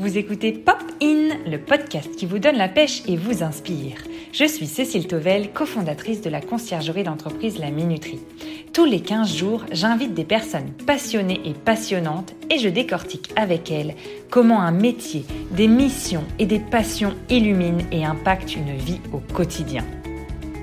Vous écoutez Pop In, le podcast qui vous donne la pêche et vous inspire. Je suis Cécile Tovel, cofondatrice de la conciergerie d'entreprise La Minuterie. Tous les 15 jours, j'invite des personnes passionnées et passionnantes et je décortique avec elles comment un métier, des missions et des passions illuminent et impactent une vie au quotidien.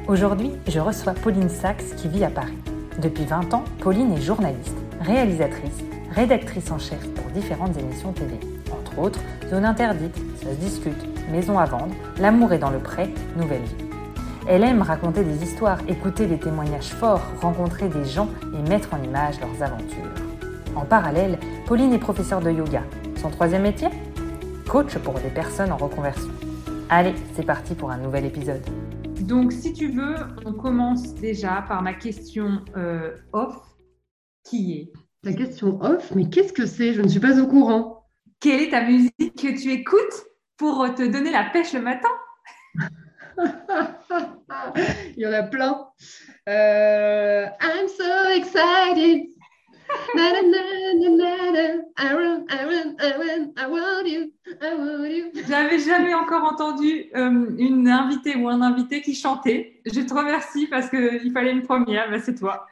Aujourd'hui, je reçois Pauline Sachs qui vit à Paris. Depuis 20 ans, Pauline est journaliste, réalisatrice, rédactrice en chef pour différentes émissions télé. Autres, Zone interdite, ça se discute, Maison à vendre, L'amour est dans le pré, Nouvelle vie. Elle aime raconter des histoires, écouter des témoignages forts, rencontrer des gens et mettre en image leurs aventures. En parallèle, Pauline est professeure de yoga. Son troisième métier? Coach pour des personnes en reconversion. Allez, c'est parti pour un nouvel épisode. Donc, si tu veux, on commence déjà par ma question euh, off, qui est? Ta question off, mais qu'est-ce que c'est? Je ne suis pas au courant. Quelle est ta musique que tu écoutes pour te donner la pêche le matin? Il y en a plein. Euh, I'm so excited. J'avais jamais encore entendu euh, une invitée ou un invité qui chantait. Je te remercie parce qu'il fallait une première, ben, c'est toi.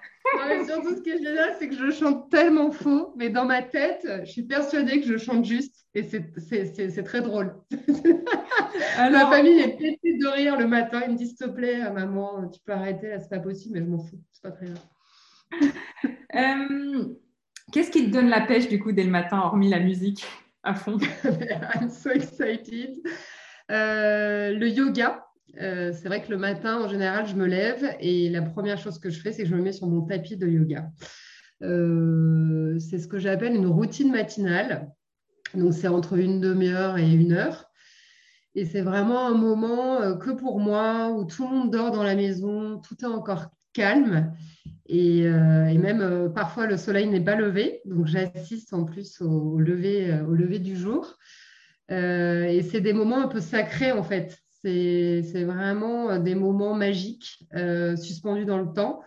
Surtout, ce que je veux c'est que je chante tellement faux, mais dans ma tête, je suis persuadée que je chante juste et c'est très drôle. Ma famille est pétée de rire le matin. Ils me disent S'il te plaît, maman, tu peux arrêter là, c'est pas possible, mais je m'en fous, c'est pas très grave. Euh, qu'est-ce qui te donne la pêche du coup dès le matin, hormis la musique à fond? I'm so excited. Euh, le yoga. Euh, c'est vrai que le matin, en général, je me lève et la première chose que je fais, c'est que je me mets sur mon tapis de yoga. Euh, c'est ce que j'appelle une routine matinale. Donc, c'est entre une demi-heure et une heure. Et c'est vraiment un moment euh, que pour moi, où tout le monde dort dans la maison, tout est encore calme. Et, même parfois, le soleil n'est pas levé. Donc, j'assiste en plus au, lever, au lever du jour. et c'est des moments un peu sacrés, en fait. C'est vraiment euh, des moments magiques, euh, suspendus dans le temps,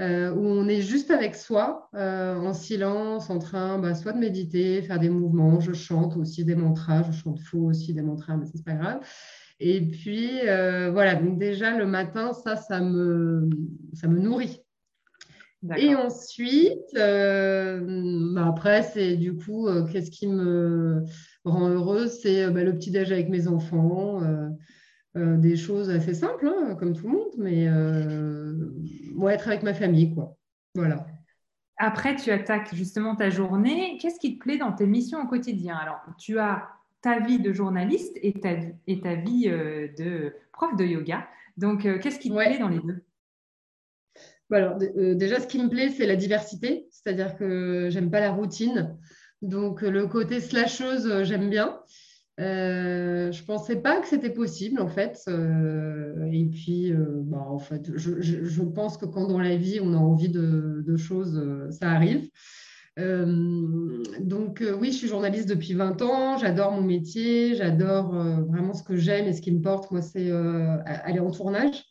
euh, où on est juste avec soi, en silence, en train bah, soit de méditer, faire des mouvements. Je chante aussi des mantras, je chante faux aussi des mantras, mais c'est pas grave. Et puis, voilà, donc déjà le matin, ça, ça me, ça me nourrit. Et ensuite, bah, après, c'est du coup, qu'est-ce qui me rend heureuse? C'est bah, le petit-déj avec mes enfants. Euh, des choses assez simples, hein, comme tout le monde, mais euh, être avec ma famille, quoi. Voilà. Après, tu attaques justement ta journée. Qu'est-ce qui te plaît dans tes missions au quotidien? Alors, tu as ta vie de journaliste et ta, et ta vie euh, de prof de yoga. Donc, qu'est-ce qui te plaît dans les deux? Bah, alors, déjà, ce qui me plaît, c'est la diversité, c'est-à-dire que j'aime pas la routine. Donc, le côté slasheuse, j'aime bien. Euh, je pensais pas que c'était possible en fait. Euh, et puis, euh, bah, en fait, je, pense que quand dans la vie on a envie de, choses, ça arrive. donc oui, je suis journaliste depuis 20 ans. J'adore mon métier. J'adore vraiment ce que j'aime et ce qui me porte. Moi, c'est aller en tournage.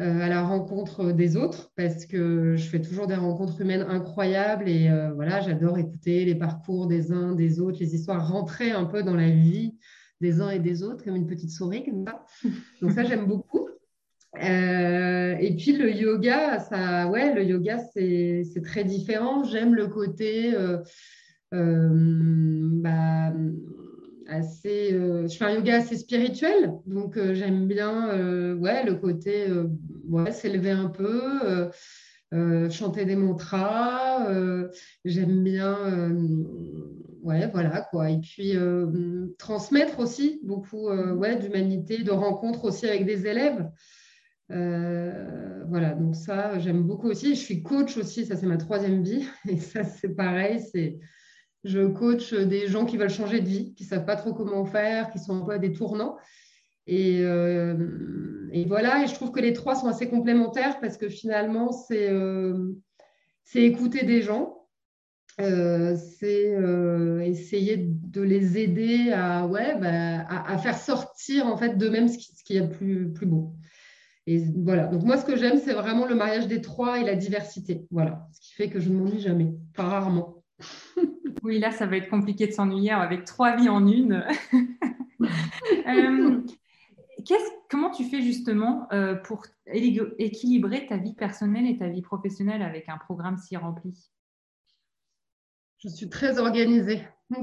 À la rencontre des autres parce que je fais toujours des rencontres humaines incroyables et voilà, j'adore écouter les parcours des uns, des autres, les histoires, rentrer un peu dans la vie des uns et des autres, comme une petite souris, comme ça. Donc ça, j'aime beaucoup. Euh, et puis le yoga, ça, ouais, le yoga, c'est très différent. J'aime le côté euh, euh, bah, assez. je fais un yoga assez spirituel, donc j'aime bien, ouais, le côté, ouais, s'élever un peu. chanter des mantras, j'aime bien ouais, voilà quoi. Et puis euh, transmettre aussi beaucoup euh, ouais, d'humanité, de rencontres aussi avec des élèves. Euh, voilà, donc ça, j'aime beaucoup aussi. Je suis coach aussi, ça c'est ma troisième vie. Et ça, c'est pareil, c'est je coach des gens qui veulent changer de vie, qui ne savent pas trop comment faire, qui sont un peu à des tournants. Et, et, voilà, et je trouve que les trois sont assez complémentaires parce que finalement, c'est écouter des gens, euh, c'est euh, essayer de les aider à, ouais, bah, à, faire sortir en fait d'eux-mêmes ce qui, ce y a plus beau. Et voilà. Donc moi, ce que j'aime, c'est vraiment le mariage des trois et la diversité. Voilà. Ce qui fait que je ne m'ennuie jamais, pas rarement. oui, là, ça va être compliqué de s'ennuyer avec trois vies en une. Euh, comment tu fais justement euh, pour équilibrer ta vie personnelle et ta vie professionnelle avec un programme si rempli? Je suis très organisée.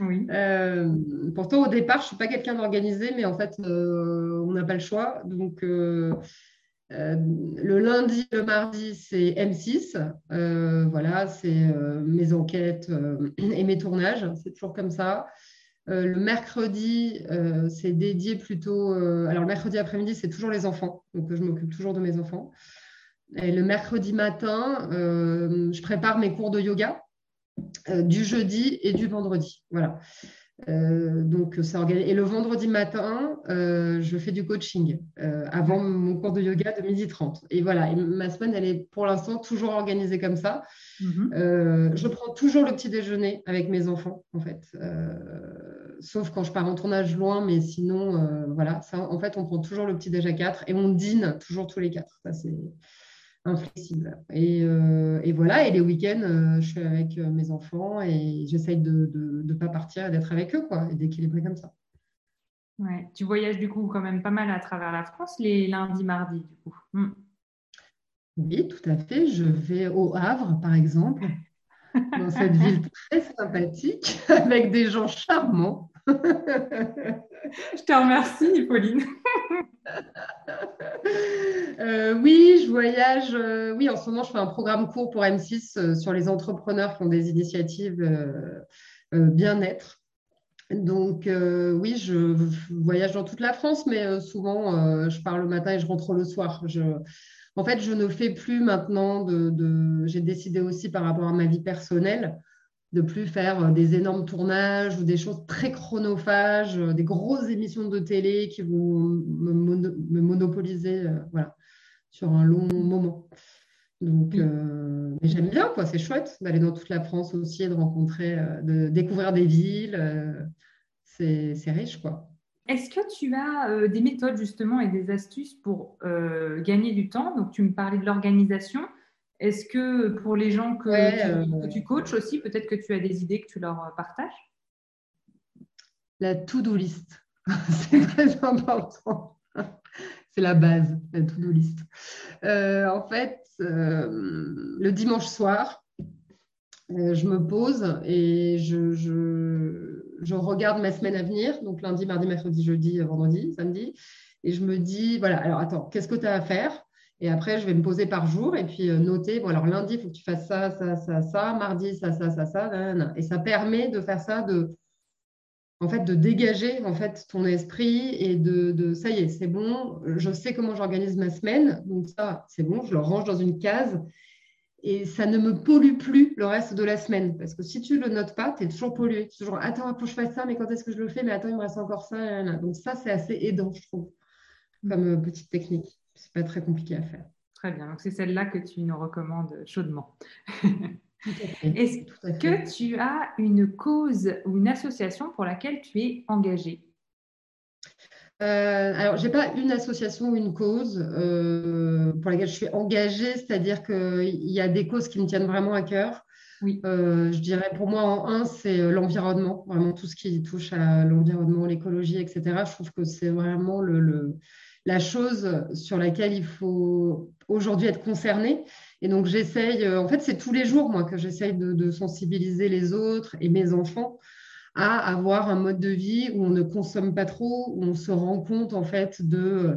oui. Euh, pourtant, au départ, je ne suis pas quelqu'un d'organisé, mais en fait, on n'a pas le choix. Donc, euh, le lundi, le mardi, c'est M6. Euh, voilà, c'est euh, mes enquêtes et mes tournages. C'est toujours comme ça. le mercredi, c'est dédié plutôt. alors, le mercredi après-midi, c'est toujours les enfants. Donc, je m'occupe toujours de mes enfants. Et le mercredi matin, je prépare mes cours de yoga du jeudi et du vendredi. Voilà. Euh, donc, ça Et le vendredi matin, euh, je fais du coaching euh, avant mon cours de yoga de 12h30. Et voilà, ma semaine, elle est pour l'instant toujours organisée comme ça. Mhm. je prends toujours le petit déjeuner avec mes enfants, en fait. sauf quand je pars en tournage loin, mais sinon, voilà, ça, en fait, on prend toujours le petit déjeuner à quatre et on dîne toujours tous les quatre. Ça, c'est inflexible. Et, euh, et, voilà, et les week-ends, euh, je suis avec euh, mes enfants et j'essaye de ne pas partir et d'être avec eux, quoi, et d'équilibrer comme ça. Ouais. Tu voyages du coup quand même pas mal à travers la France les lundis, mardis, du coup. Hmm. Oui, tout à fait. Je vais au Havre, par exemple, dans cette ville très sympathique, avec des gens charmants. je te remercie, Pauline. Euh, oui, je voyage. Euh, oui, en ce moment, je fais un programme court pour M6 euh, sur les entrepreneurs qui ont des initiatives bien-être. Donc, oui, je voyage dans toute la France, mais souvent, je pars le matin et je rentre le soir. En fait, je ne fais plus maintenant. J'ai décidé aussi par rapport à ma vie personnelle de plus faire euh, des énormes tournages ou des choses très chronophages, euh, des grosses émissions de télé qui vont me, monopoliser euh, voilà, sur un long moment. Donc, mais j'aime bien, quoi. C'est chouette d'aller dans toute la France aussi et de rencontrer, de découvrir des villes. c'est riche, quoi. Est-ce que tu as des méthodes justement et des astuces pour gagner du temps? Donc, tu me parlais de l'organisation. Est-ce que pour les gens que, euh, tu, coaches aussi, peut-être que tu as des idées que tu leur euh, partages? La to-do list, c'est très important. c'est la base, la to-do list. Euh, en fait, le dimanche soir, je me pose et je, je, regarde ma semaine à venir, donc lundi, mardi, mercredi, jeudi, vendredi, samedi, et je me dis, voilà, alors attends, qu'est-ce que tu as à faire? Et après, je vais me poser par jour et puis euh, noter. Bon, alors lundi, il faut que tu fasses ça, ça, ça, ça. Mardi, ça, ça, ça, ça. Et ça permet de faire ça, de, en fait, de dégager en fait ton esprit et de, de ça y est, c'est bon. Je sais comment j'organise ma semaine. Donc ça, c'est bon. Je le range dans une case et ça ne me pollue plus le reste de la semaine. Parce que si tu ne le notes pas, tu es toujours pollué. Tu es toujours, attends, faut que je fasse ça, mais quand est-ce que je le fais? Mais attends, il me reste encore ça. Donc ça, c'est assez aidant, je trouve, comme euh, petite technique c'est pas très compliqué à faire. Très bien. Donc, c'est celle-là que tu nous recommandes chaudement. Est-ce que tu as une cause ou une association pour laquelle tu es engagée? Euh, alors, je n'ai pas une association ou une cause euh, pour laquelle je suis engagée, c'est-à-dire qu'il y a des causes qui me tiennent vraiment à cœur. Oui. Euh, je dirais pour moi, en un, c'est l'environnement, vraiment tout ce qui touche à l'environnement, l'écologie, etc. Je trouve que c'est vraiment le, la chose sur laquelle il faut aujourd'hui être concerné. Et donc, j'essaye, euh, en fait, c'est tous les jours, moi, que j'essaye de, sensibiliser les autres et mes enfants à avoir un mode de vie où on ne consomme pas trop, où on se rend compte, en fait, de,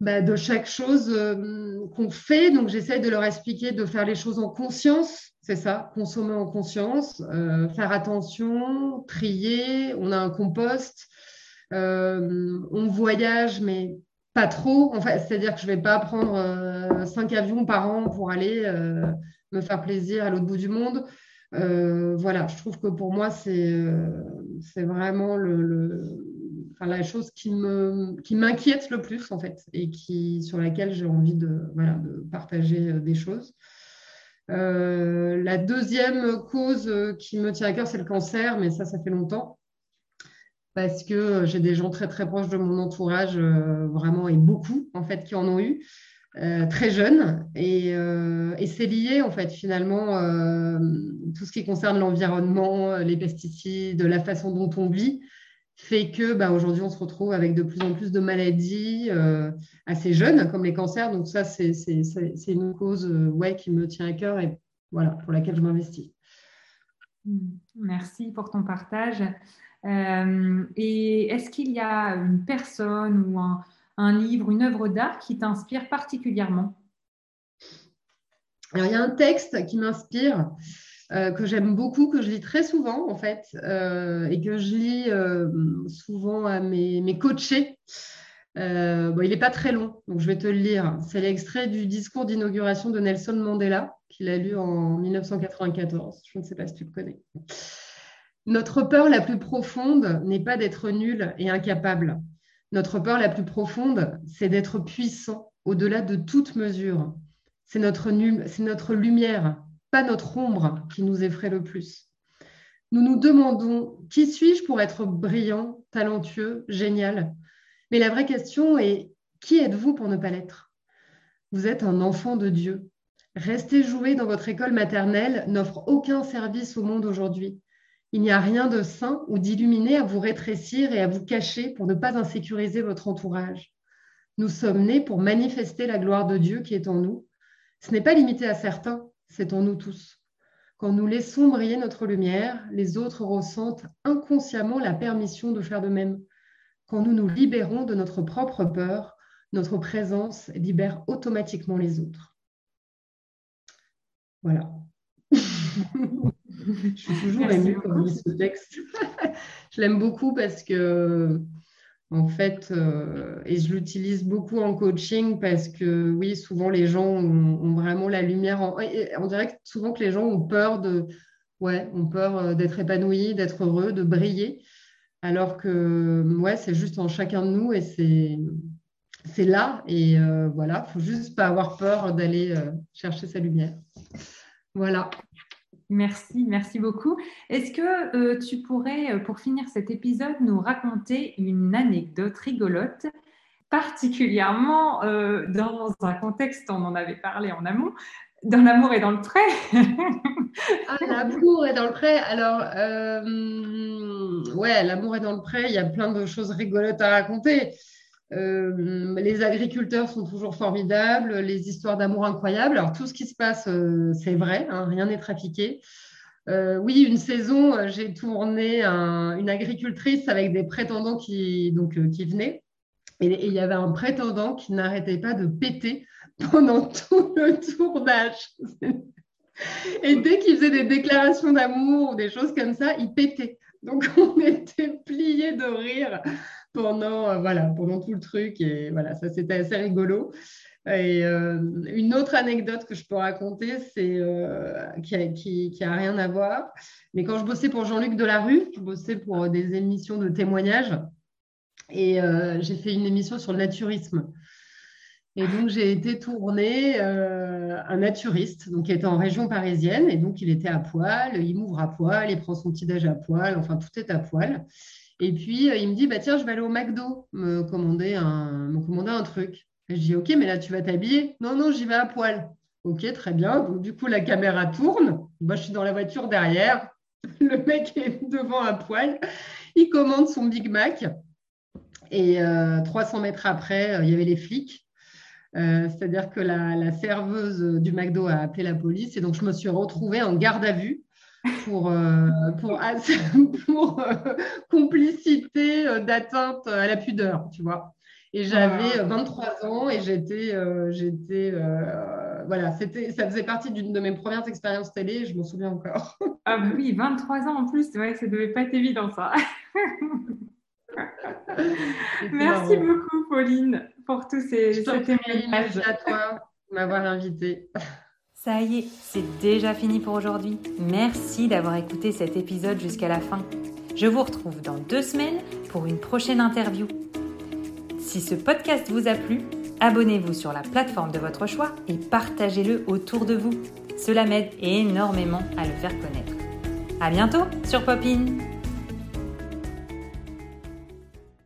bah, de chaque chose euh, qu'on fait. Donc, j'essaye de leur expliquer de faire les choses en conscience. C'est ça, consommer en conscience, euh, faire attention, trier. On a un compost. Euh, on voyage, mais pas trop. C'est-à-dire que je ne vais pas prendre euh, cinq avions par an pour aller euh, me faire plaisir à l'autre bout du monde. voilà, je trouve que pour moi, c'est vraiment la chose qui m'inquiète le plus, en fait, et qui, sur laquelle j'ai envie de partager des choses. la deuxième cause qui me tient à cœur, c'est le cancer, mais ça, ça fait longtemps parce que j'ai des gens très très proches de mon entourage, euh, vraiment, et beaucoup en fait, qui en ont eu. très jeune. Et, c'est lié, en fait, finalement, tout ce qui concerne l'environnement, les pesticides, la façon dont on vit fait que bah, aujourd'hui, on se retrouve avec de plus en plus de maladies euh, assez jeunes, comme les cancers. Donc ça, c'est une cause euh, ouais, qui me tient à cœur et voilà, pour laquelle je m'investis. Hmm. Merci pour ton partage. Euh, et est-ce qu'il y a une personne ou un, livre, une œuvre d'art qui t'inspire particulièrement? Il y a un texte qui m'inspire. Euh, que j'aime beaucoup, que je lis très souvent en fait, euh, et que je lis souvent à mes, coachés. Il n'est pas très long, donc je vais te le lire. C'est l'extrait du discours d'inauguration de Nelson Mandela, qu'il a lu en 1994. Je ne sais pas si tu le connais. Notre peur la plus profonde n'est pas d'être nul et incapable. Notre peur la plus profonde, c'est d'être puissant au-delà de toute mesure. C'est notre, lumière pas notre ombre qui nous effraie le plus. Nous nous demandons qui suis-je pour être brillant, talentueux, génial? Mais la vraie question est qui êtes-vous pour ne pas l'être? Vous êtes un enfant de Dieu. Rester jouer dans votre école maternelle n'offre aucun service au monde aujourd'hui. Il n'y a rien de sain ou d'illuminé à vous rétrécir et à vous cacher pour ne pas insécuriser votre entourage. Nous sommes nés pour manifester la gloire de Dieu qui est en nous. Ce n'est pas limité à certains, c'est en nous tous. Quand nous laissons briller notre lumière, les autres ressentent inconsciemment la permission de faire de même. Quand nous nous libérons de notre propre peur, notre présence libère automatiquement les autres. Voilà. Je suis toujours émue quand je lis ce texte. je l'aime beaucoup parce que en fait, euh, et je l'utilise beaucoup en coaching parce que oui, souvent les gens ont, vraiment la lumière. on dirait que souvent que les gens ont peur de, ouais, ont peur euh, d'être épanouis, d'être heureux, de briller, alors que ouais, c'est juste en chacun de nous et c'est c'est là et euh, voilà, faut juste pas avoir peur d'aller chercher sa lumière. Voilà. Merci, merci beaucoup. Est-ce que euh, tu pourrais, euh, pour finir cet épisode, nous raconter une anecdote rigolote, particulièrement euh, dans un contexte, on en avait parlé en amont, dans l'amour et dans le prêt ah, l'amour et dans le prêt. Alors, ouais, l'amour est dans le prêt, il y a plein de choses rigolotes à raconter. Les agriculteurs sont toujours formidables, les histoires d'amour incroyables. Alors, tout ce qui se passe, c'est vrai, hein, rien n'est trafiqué. Euh, oui, une saison, euh, j'ai tourné une agricultrice avec des prétendants qui, donc, qui venaient. Et, il y avait un prétendant qui n'arrêtait pas de péter pendant tout le tournage. Et dès qu'il faisait des déclarations d'amour ou des choses comme ça, il pétait. Donc, on était pliés de rire pendant, euh, voilà, pendant tout le truc. Et voilà, ça, c'était assez rigolo. Et euh, une autre anecdote que je peux raconter, c'est euh, qui, a, rien à voir. Mais quand je bossais pour Jean-Luc Delarue, je bossais pour des émissions de témoignages et j'ai fait une émission sur le naturisme. Et donc, j'ai été tourner un naturiste, donc qui était en région parisienne, et donc il était à poil, il m'ouvre à poil, il prend son petit à poil, enfin tout est à poil. Et puis, euh, il me dit, bah, tiens, je vais aller au McDo me commander un, me un truc. Je dis, OK, mais là, tu vas t'habiller Non, non, j'y vais à poil. OK, très bien. Donc, du coup, la caméra tourne. Moi, je suis dans la voiture derrière. Le mec est devant à poil. Il commande son Big Mac. Et 300 euh, mètres après, euh, il y avait les flics. C'est-à-dire que la, la, serveuse du McDo a appelé la police. Et donc, je me suis retrouvée en garde à vue pour, euh, pour, pour euh, complicité euh, d'atteinte à la pudeur, tu vois. Et j'avais 23 ah. ans et j'étais, j'étais, voilà, c'était, ça faisait partie d'une de mes premières expériences télé. Je m'en souviens encore. ah oui, 23 ans en plus, c'est vrai que ça devait pas être évident ça. Merci beaucoup, Pauline, pour tous ces, témoignages. Merci à toi de m'avoir invitée. Ça y est, c'est déjà fini pour aujourd'hui. Merci d'avoir écouté cet épisode jusqu'à la fin. Je vous retrouve dans deux semaines pour une prochaine interview. Si ce podcast vous a plu, abonnez-vous sur la plateforme de votre choix et partagez-le autour de vous. Cela m'aide énormément à le faire connaître. À bientôt sur Popin!